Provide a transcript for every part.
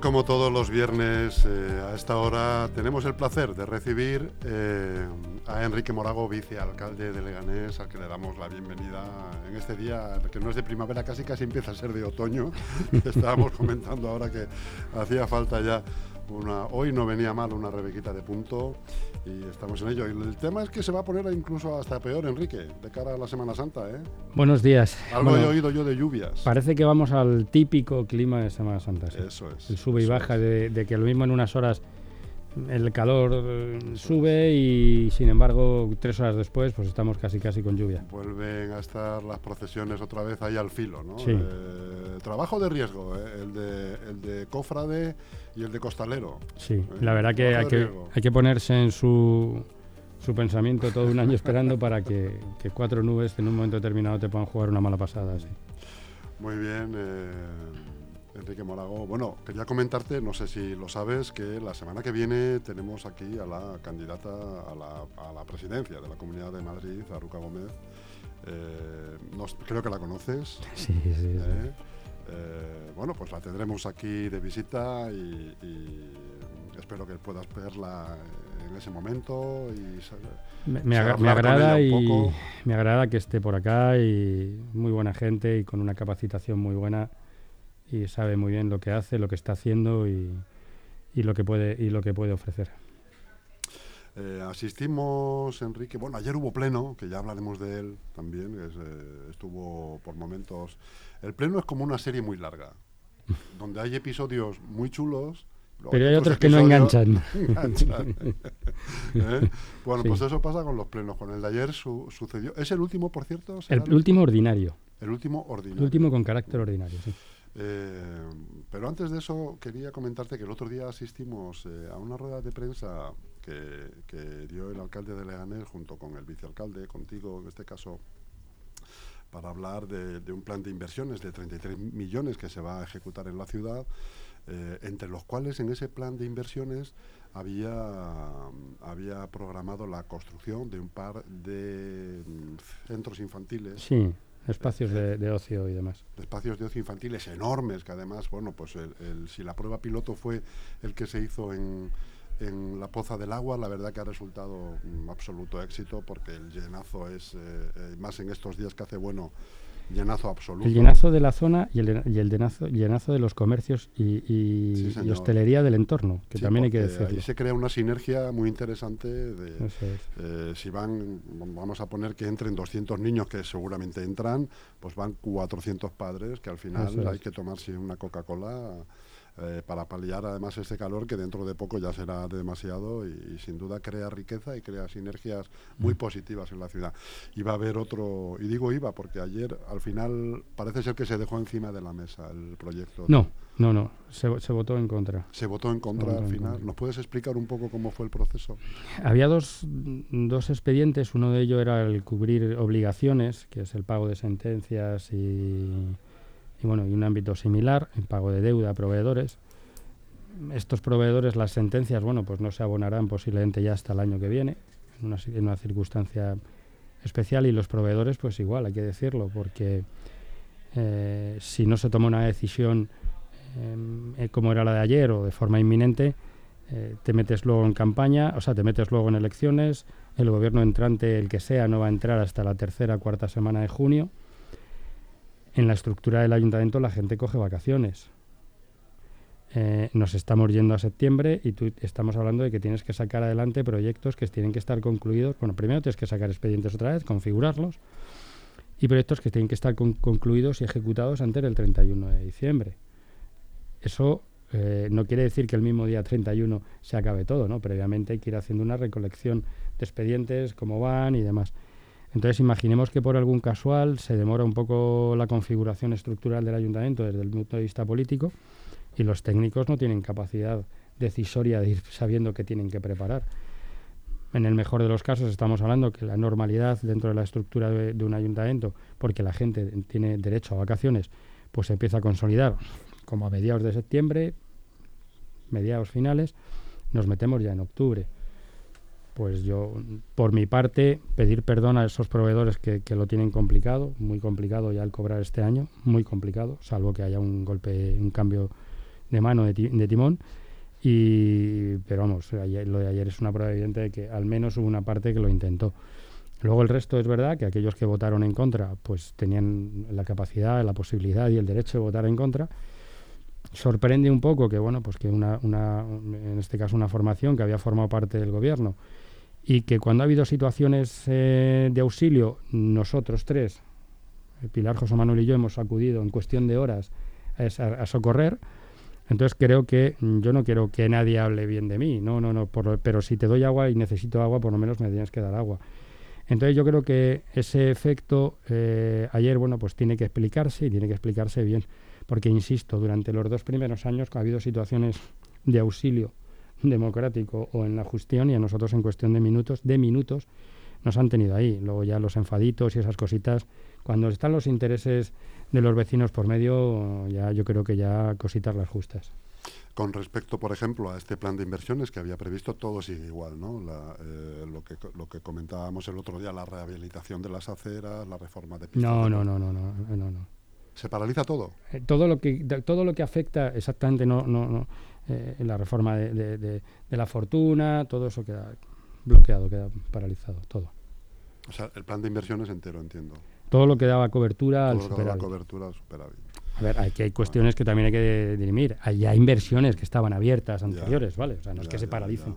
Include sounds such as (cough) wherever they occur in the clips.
como todos los viernes eh, a esta hora tenemos el placer de recibir eh, a Enrique Morago, vicealcalde de Leganés, al que le damos la bienvenida en este día que no es de primavera, casi casi empieza a ser de otoño. (laughs) Estábamos comentando ahora que hacía falta ya una, hoy no venía mal una rebequita de punto y estamos en ello. Y el tema es que se va a poner incluso hasta peor, Enrique, de cara a la Semana Santa. ¿eh? Buenos días. Algo he oído yo de lluvias. Parece que vamos al típico clima de Semana Santa. Eso es. El sube y baja de, que lo mismo en unas horas el calor eh, sube y sin embargo tres horas después pues estamos casi casi con lluvia. Vuelven a estar las procesiones otra vez ahí al filo, ¿no? Sí. Eh, trabajo de riesgo, ¿eh? el, de, el de cofrade y el de costalero. Sí, ¿eh? la verdad que hay, que hay que ponerse en su, su pensamiento todo un año esperando para que, que, cuatro nubes en un momento determinado te puedan jugar una mala pasada. Sí. Muy bien. Enrique Morago. Bueno, quería comentarte, no sé si lo sabes, que la semana que viene tenemos aquí a la candidata a la, a la presidencia de la Comunidad de Madrid, Aruca Gómez. Eh, creo que la conoces. Sí, sí. sí. ¿Eh? Eh, bueno, pues la tendremos aquí de visita y, y, espero que puedas verla en ese momento. Y me, me, me agrada y me agrada que esté por acá y muy buena gente y con una capacitación muy buena y sabe muy bien lo que hace, lo que está haciendo y, y lo que puede y lo que puede ofrecer. Eh, asistimos, Enrique, bueno, ayer hubo pleno, que ya hablaremos de él también, es, eh, estuvo por momentos... El pleno es como una serie muy larga, (laughs) donde hay episodios muy chulos, pero hay otros que no enganchan. (laughs) enganchan. (laughs) ¿Eh? Bueno, sí. pues eso pasa con los plenos. Con el de ayer su sucedió. ¿Es el último, por cierto? El, el, último ordinario. El último ordinario. El último con carácter ordinario, sí. Eh, pero antes de eso quería comentarte que el otro día asistimos eh, a una rueda de prensa que, que, dio el alcalde de Leganés junto con el vicealcalde, contigo en este caso, para hablar de, un plan de inversiones de 33 millones que se va a ejecutar en la ciudad, eh, entre los cuales en ese plan de inversiones había, había programado la construcción de un par de mm, centros infantiles. Sí espacios de, ocio y demás. Espacios de ocio infantiles enormes, que además, bueno, pues el, el, si la prueba piloto fue el que se hizo en, en la Poza del Agua, la verdad que ha resultado un absoluto éxito porque el llenazo es, eh, eh, más en estos días que hace bueno, llenazo absoluto. El llenazo de la zona y el, y el llenazo, llenazo de los comercios y, y, sí, y hostelería del entorno, que sí, también hay que decirlo. Ahí se crea una sinergia muy interesante. De, es. eh, si van, vamos a poner que entren 200 niños, que seguramente entran, pues van 400 padres, que al final es. hay que tomarse una Coca-Cola. Eh, para paliar además este calor que dentro de poco ya será demasiado y, y, sin duda crea riqueza y crea sinergias muy mm. positivas en la ciudad. Va a haber otro, y digo iba porque ayer al final parece ser que se dejó encima de la mesa el proyecto. No, no, no, se, se votó en contra. Se votó en contra votó al final. Contra. ¿Nos puedes explicar un poco cómo fue el proceso? Había dos, dos expedientes, uno de ellos era el cubrir obligaciones, que es el pago de sentencias y y bueno, y un ámbito similar, en pago de deuda a proveedores. Estos proveedores, las sentencias, bueno, pues no se abonarán posiblemente ya hasta el año que viene, en una, circunstancia especial, y los proveedores, pues igual, hay que decirlo, porque eh, si no se toma una decisión eh, como era la de ayer o de forma inminente, eh, te metes luego en campaña, o sea, te metes luego en elecciones, el gobierno entrante, el que sea, no va a entrar hasta la tercera, cuarta semana de junio, en la estructura del ayuntamiento la gente coge vacaciones. Eh, nos estamos yendo a septiembre y tú estamos hablando de que tienes que sacar adelante proyectos que tienen que estar concluidos. Bueno, primero tienes que sacar expedientes otra vez, configurarlos, y proyectos que tienen que estar con, concluidos y ejecutados antes del 31 de diciembre. Eso eh, no quiere decir que el mismo día 31 se acabe todo, ¿no? Previamente hay que ir haciendo una recolección de expedientes, cómo van y demás. Entonces, imaginemos que por algún casual se demora un poco la configuración estructural del ayuntamiento desde el punto de vista político y los técnicos no tienen capacidad decisoria de ir sabiendo qué tienen que preparar. En el mejor de los casos estamos hablando que la normalidad dentro de la estructura de, de un ayuntamiento, porque la gente tiene derecho a vacaciones, pues se empieza a consolidar como a mediados de septiembre, mediados finales, nos metemos ya en octubre pues yo, por mi parte, pedir perdón a esos proveedores que, que, lo tienen complicado, muy complicado ya el cobrar este año, muy complicado, salvo que haya un golpe, un cambio de mano de, de timón. Y, pero vamos, lo de ayer es una prueba evidente de que al menos hubo una parte que lo intentó. Luego el resto es verdad que aquellos que votaron en contra, pues tenían la capacidad, la posibilidad y el derecho de votar en contra. Sorprende un poco que, bueno, pues que una, una en este caso una formación que había formado parte del gobierno y que cuando ha habido situaciones eh, de auxilio, nosotros tres, Pilar, José Manuel y yo, hemos acudido en cuestión de horas a socorrer entonces creo que mm, yo no quiero que nadie hable bien de mí, no, no, no, pero si te doy agua y necesito agua, por lo menos me tienes que dar agua. Entonces yo creo que ese efecto eh, ayer, bueno, pues tiene que explicarse y tiene que explicarse bien, porque insisto, durante los dos primeros años ha habido situaciones de auxilio democrático o en la justión y a nosotros en cuestión de minutos, de minutos, nos han tenido ahí. Luego ya los enfaditos y esas cositas, cuando están los intereses de los vecinos por medio, ya yo creo que ya cositas las justas. Con respecto, por ejemplo, a este plan de inversiones que había previsto, todo sigue igual, ¿no? Eh, lo, que, lo que comentábamos el otro día, la rehabilitación de las aceras, la reforma de pistas. No, no, no, no, no, no, no. ¿Se paraliza todo? Eh, todo lo que todo lo que afecta exactamente no no, no eh, la reforma de, de, la fortuna, todo eso queda bloqueado, queda paralizado, todo. O sea, el plan de inversiones entero, entiendo. Todo lo que daba cobertura al superávit. cobertura al superávit. A ver, aquí hay cuestiones que también hay que dirimir. Hay inversiones que estaban abiertas anteriores, ¿vale? O sea, no es que se paralicen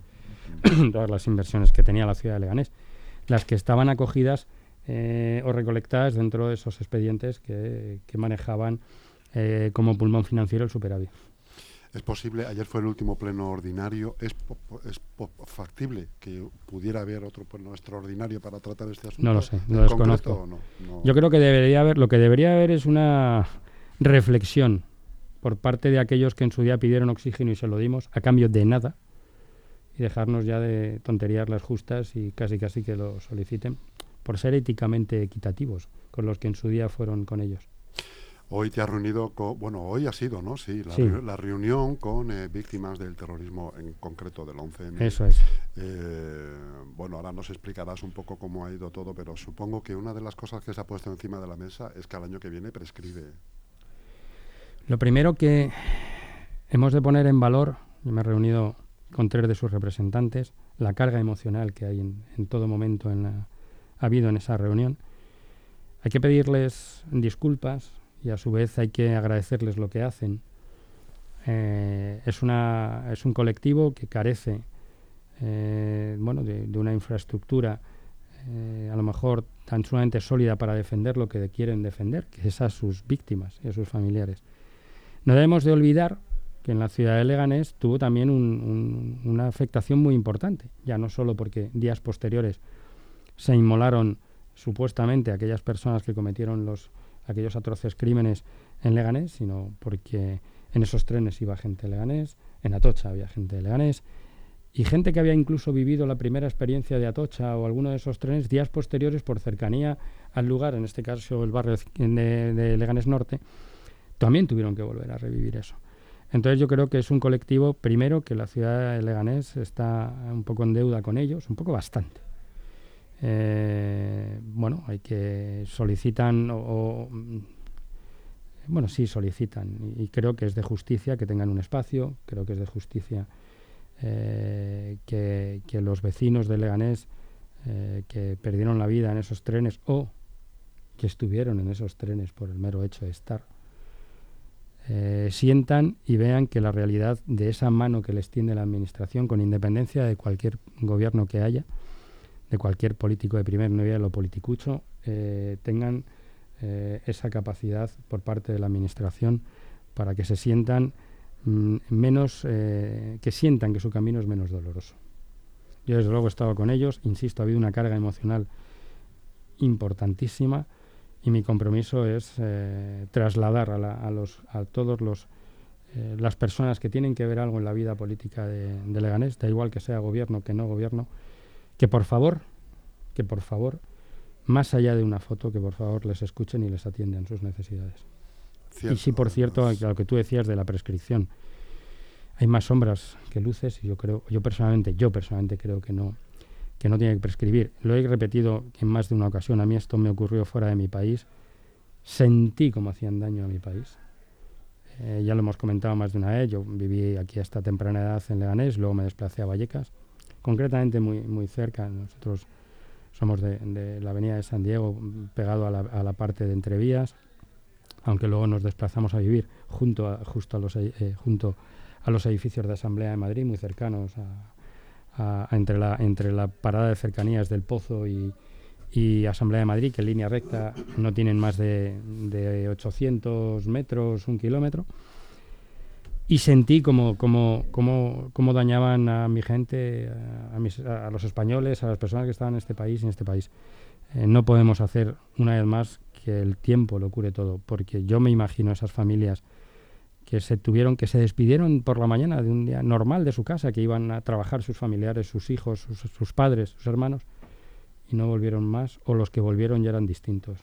(clears throat) todas las inversiones que tenía la ciudad de Leganés. Las que estaban acogidas eh, o recolectadas dentro de esos expedientes que, manejaban eh, como pulmón financiero el superávit. Es posible, ayer fue el último pleno ordinario, ¿es, es factible que pudiera haber otro pleno extraordinario para tratar este asunto? No lo sé, no lo desconozco. Yo creo que debería haber, lo que debería haber es una reflexión por parte de aquellos que en su día pidieron oxígeno y se lo dimos a cambio de nada y dejarnos ya de tonterías las justas y casi casi que lo soliciten por ser éticamente equitativos con los que en su día fueron con ellos. Hoy te has reunido con, bueno, hoy ha sido, ¿no? Sí, la, reunión con eh, víctimas del terrorismo, en concreto del 11M. Eso es. Eh, bueno, ahora nos explicarás un poco cómo ha ido todo, pero supongo que una de las cosas que se ha puesto encima de la mesa es que al año que viene prescribe. Lo primero que hemos de poner en valor, yo me he reunido con tres de sus representantes, la carga emocional que hay en, todo momento en ha habido en esa reunión. Hay que pedirles disculpas y a su vez hay que agradecerles lo que hacen. Eh, es, una, es un colectivo que carece eh, bueno, de, una infraestructura eh, a lo mejor tan sumamente sólida para defender lo que quieren defender, que es a sus víctimas y a sus familiares. No debemos de olvidar que en la ciudad de Leganés tuvo también una afectación muy importante, ya no solo porque días posteriores se inmolaron supuestamente aquellas personas que cometieron los, aquellos atroces crímenes en Leganés, sino porque en esos trenes iba gente de Leganés, en Atocha había gente de Leganés, y gente que había incluso vivido la primera experiencia de Atocha o alguno de esos trenes días posteriores por cercanía al lugar, en este caso el barrio de, de Leganés Norte, también tuvieron que volver a revivir eso. Entonces yo creo que es un colectivo, primero, que la ciudad de Leganés está un poco en deuda con ellos, un poco bastante. Eh, bueno, hay que solicitan o, mm, bueno, sí solicitan. Y, creo que es de justicia que tengan un espacio, creo que es de justicia eh, que, los vecinos de Leganés eh, que perdieron la vida en esos trenes o que estuvieron en esos trenes por el mero hecho de estar, sientan y vean que la realidad de esa mano que les tiende la Administración, con independencia de cualquier gobierno que haya, de cualquier político de primer nivel o politicucho eh, tengan eh, esa capacidad por parte de la administración para que se sientan mm, menos, eh, que sientan que su camino es menos doloroso. Yo desde luego he estado con ellos, insisto, ha habido una carga emocional importantísima y mi compromiso es trasladar a, los, a todos los las personas que tienen que ver algo en la vida política de, de Leganés, da igual que sea gobierno que no gobierno, que por favor, que por favor, más allá de una foto, que por favor les escuchen y les atiendan sus necesidades. y sí, por cierto, a lo que tú decías de la prescripción, hay más sombras que luces y yo creo, yo personalmente, yo personalmente creo que no, que no tiene que prescribir. Lo he repetido en más de una ocasión. A mí esto me ocurrió fuera de mi país. Sentí cómo hacían daño a mi país. Eh, ya lo hemos comentado más de una vez, yo viví aquí hasta temprana edad en Leganés, luego me desplacé a Vallecas, concretamente muy, muy cerca. Nosotros somos de, la avenida de San Diego, pegado a la, parte de Entrevías, aunque luego nos desplazamos a vivir junto a, justo a los, eh, junto a los edificios de Asamblea de Madrid, muy cercanos a, entre, la, entre la parada de cercanías del Pozo y, y Asamblea de Madrid, que en línea recta no tienen más de, de 800 metros, un kilómetro. Y sentí como, como, como, como dañaban a mi gente, a, mis, a, los españoles, a las personas que estaban en este país y en este país. Eh, no podemos hacer una vez más que el tiempo lo cure todo, porque yo me imagino esas familias que se tuvieron, que se despidieron por la mañana de un día normal de su casa, que iban a trabajar sus familiares, sus hijos, sus, sus padres, sus hermanos, y no volvieron más, o los que volvieron ya eran distintos.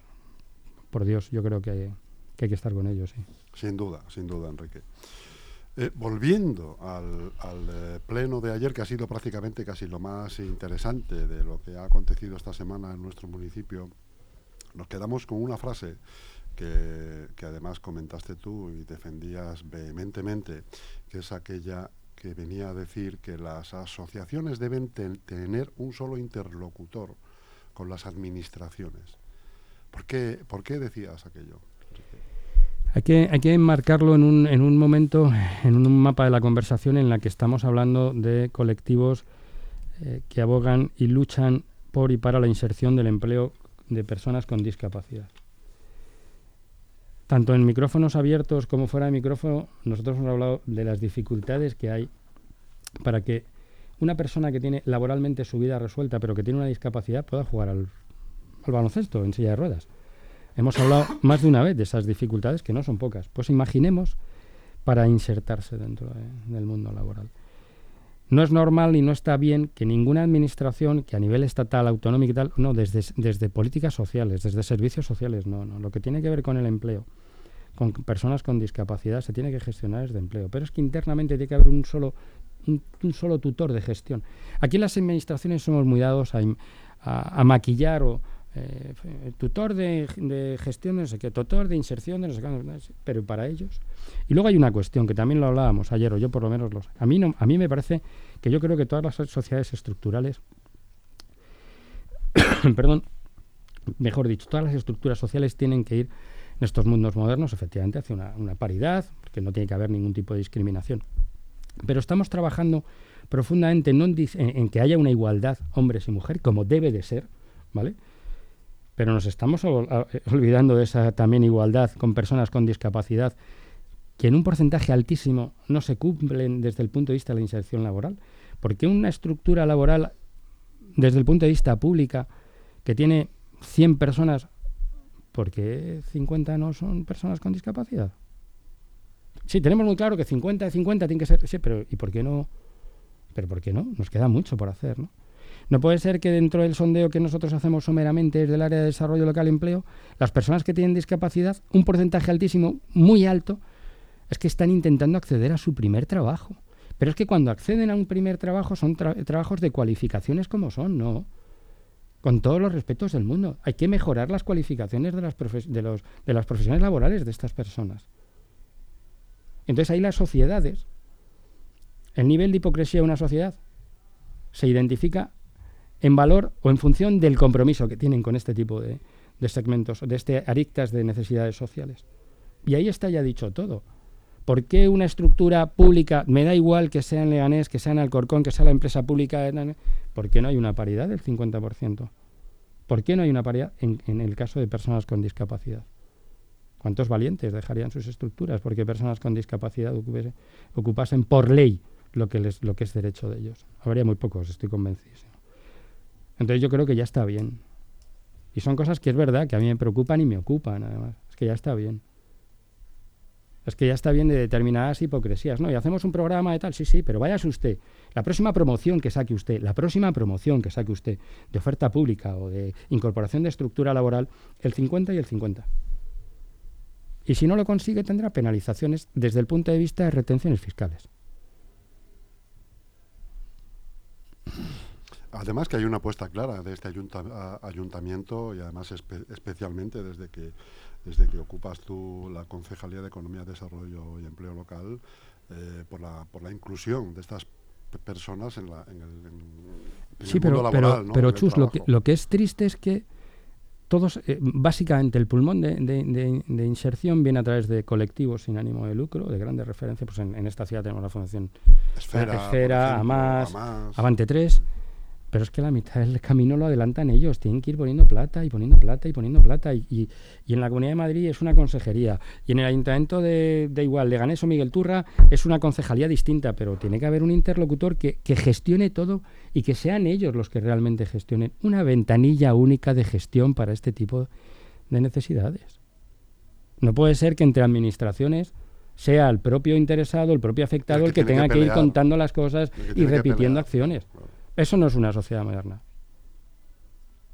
Por Dios, yo creo que hay que, hay que estar con ellos, sí. Sin duda, sin duda, Enrique. Eh, volviendo al, eh, pleno de ayer, que ha sido prácticamente casi lo más interesante de lo que ha acontecido esta semana en nuestro municipio, nos quedamos con una frase que, además comentaste tú y defendías vehementemente, que es aquella que venía a decir que las asociaciones deben tener un solo interlocutor con las administraciones. ¿Por qué, por qué decías aquello? Hay que, hay que enmarcarlo en un, en un momento, en un mapa de la conversación en la que estamos hablando de colectivos eh, que abogan y luchan por y para la inserción del empleo de personas con discapacidad. Tanto en micrófonos abiertos como fuera de micrófono, nosotros hemos hablado de las dificultades que hay para que una persona que tiene laboralmente su vida resuelta, pero que tiene una discapacidad, pueda jugar al, baloncesto en silla de ruedas. Hemos hablado más de una vez de esas dificultades, que no son pocas. Pues imaginemos para insertarse dentro del mundo laboral. No es normal y no está bien que ninguna administración, que a nivel estatal, autonómico y tal, no, desde, desde políticas sociales, desde servicios sociales, no, no. Lo que tiene que ver con el empleo, con personas con discapacidad, se tiene que gestionar desde empleo. Pero es que internamente tiene que haber un solo un, solo tutor de gestión. Aquí las administraciones somos muy dados a, maquillar o eh, tutor de, de, gestión, no sé qué, tutor de inserción, no sé qué, pero para ellos. Y luego hay una cuestión que también lo hablábamos ayer, o yo por lo menos los. A mí, no, a mí me parece que yo creo que todas las sociedades estructurales, (coughs) perdón, mejor dicho, todas las estructuras sociales tienen que ir en estos mundos modernos, efectivamente, hacia una, paridad, porque no tiene que haber ningún tipo de discriminación. Pero estamos trabajando profundamente no en, que haya una igualdad hombres y mujeres, como debe de ser, ¿vale? Pero nos estamos olvidando de esa también igualdad con personas con discapacidad, que en un porcentaje altísimo no se cumplen desde el punto de vista de la inserción laboral. Porque una estructura laboral, desde el punto de vista pública, que tiene 100 personas, ¿por qué 50 no son personas con discapacidad? Sí, tenemos muy claro que 50 de 50 tiene que ser, sí, pero ¿y por qué no? Pero ¿por qué no? Nos queda mucho por hacer, ¿no? No puede ser que dentro del sondeo que nosotros hacemos someramente desde el área de desarrollo local empleo, las personas que tienen discapacidad, un porcentaje altísimo, muy alto, es que están intentando acceder a su primer trabajo. Pero es que cuando acceden a un primer trabajo son trabajos de cualificaciones como son, ¿no? Con todos los respetos del mundo. Hay que mejorar las cualificaciones de las, de las profesiones laborales de estas personas. Entonces ahí las sociedades, el nivel de hipocresía de una sociedad se identifica en valor o en función del compromiso que tienen con este tipo de, segmentos, de este arictas de necesidades sociales. Y ahí está ya dicho todo. ¿Por qué una estructura pública, me da igual que sea en Leganés, que sea en Alcorcón, que sea la empresa pública, ¿por qué no hay una paridad del 50%? ¿Por qué no hay una paridad en el caso de personas con discapacidad? ¿Cuántos valientes dejarían sus estructuras porque personas con discapacidad ocupasen por ley lo que es derecho de ellos? Habría muy pocos, estoy convencido. Entonces yo creo que ya está bien. Y son cosas que es verdad que a mí me preocupan y me ocupan, además. Es que ya está bien. Es que ya está bien de determinadas hipocresías, ¿no? Y hacemos un programa de tal, sí, sí, pero váyase usted. La próxima promoción que saque usted, la próxima promoción que saque usted de oferta pública o de incorporación de estructura laboral, el 50 y el 50. Y si no lo consigue, tendrá penalizaciones desde el punto de vista de retenciones fiscales. Además que hay una apuesta clara de este ayuntamiento y además especialmente desde que desde que ocupas tú la Concejalía de Economía, Desarrollo y Empleo Local, eh, por, la, por la inclusión de estas personas en, la, en el, sí, pero, laboral. Pero, pero Chus, lo que, lo que es triste es que todos, eh, básicamente el pulmón de, de, inserción viene a través de colectivos sin ánimo de lucro, de grandes referencias. Pues en, esta ciudad tenemos la Fundación Esfera, Esfera Amas, Avante 3 pero es que la mitad del camino lo adelantan ellos, tienen que ir poniendo plata y poniendo plata y poniendo plata. Y, y, en la Comunidad de Madrid es una consejería. Y en el Ayuntamiento de, de igual, de Ganeso Miguel Turra, es una concejalía distinta, pero tiene que haber un interlocutor que, que gestione todo y que sean ellos los que realmente gestionen una ventanilla única de gestión para este tipo de necesidades. No puede ser que entre administraciones sea el propio interesado, el propio afectado, el que, tenga que, ir contando las cosas y repitiendo acciones. Eso no es una sociedad moderna.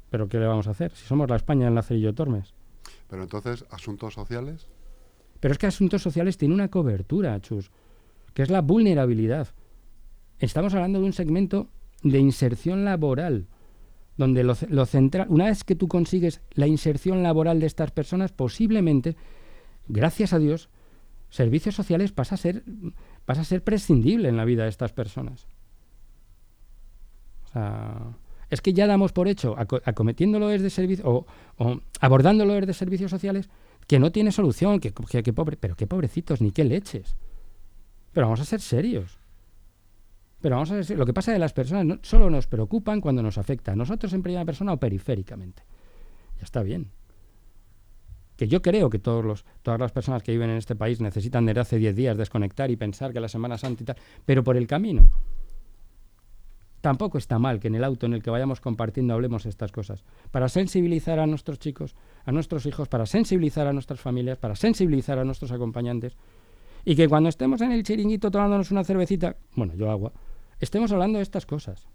Pero ¿qué le vamos a hacer? Si somos la España en Lacerillo Tormes. Pero entonces, asuntos sociales. Pero es que asuntos sociales tiene una cobertura, Chus, que es la vulnerabilidad. Estamos hablando de un segmento de inserción laboral, donde lo, lo central, una vez que tú consigues la inserción laboral de estas personas, posiblemente, gracias a Dios, servicios sociales pasa a ser, pasa a ser prescindible en la vida de estas personas es que ya damos por hecho, acometiéndolo desde servicio o, o, abordándolo desde servicios sociales, que no tiene solución, que, pobre, pero qué pobrecitos, ni qué leches. Pero vamos a ser serios. Pero vamos a ser Lo que pasa es que las personas no, solo nos preocupan cuando nos afecta. Nosotros en primera persona o periféricamente. Ya está bien. Que yo creo que todos los, todas las personas que viven en este país necesitan desde hace 10 días desconectar y pensar que la Semana Santa y tal. Pero por el camino tampoco está mal que en el auto en el que vayamos compartiendo hablemos estas cosas, para sensibilizar a nuestros chicos, a nuestros hijos, para sensibilizar a nuestras familias, para sensibilizar a nuestros acompañantes, y que cuando estemos en el chiringuito tomándonos una cervecita, bueno, yo agua, estemos hablando de estas cosas.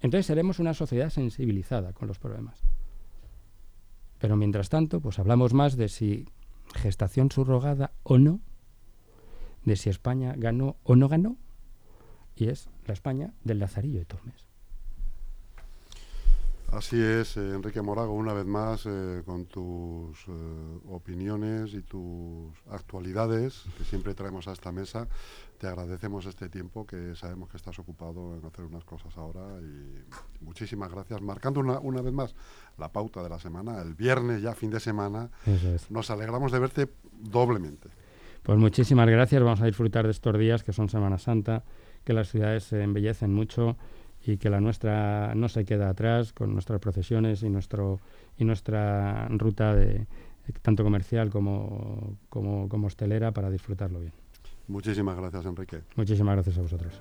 Entonces seremos una sociedad sensibilizada con los problemas. Pero mientras tanto, pues hablamos más de si gestación subrogada o no, de si España ganó o no ganó, y es la España del Lazarillo de Tormes. Así es, eh, Enrique Morago, una vez más, eh, con tus eh, opiniones y tus actualidades que siempre traemos a esta mesa. Te agradecemos este tiempo que sabemos que estás ocupado en hacer unas cosas ahora y muchísimas gracias. Marcando una, una vez más la pauta de la semana, el viernes ya fin de semana, nos alegramos de verte doblemente. Pues muchísimas gracias, vamos a disfrutar de estos días que son Semana Santa que las ciudades se embellecen mucho y que la nuestra no se queda atrás con nuestras procesiones y nuestro y nuestra ruta de tanto comercial como, como, como hostelera para disfrutarlo bien. Muchísimas gracias, Enrique. Muchísimas gracias a vosotros.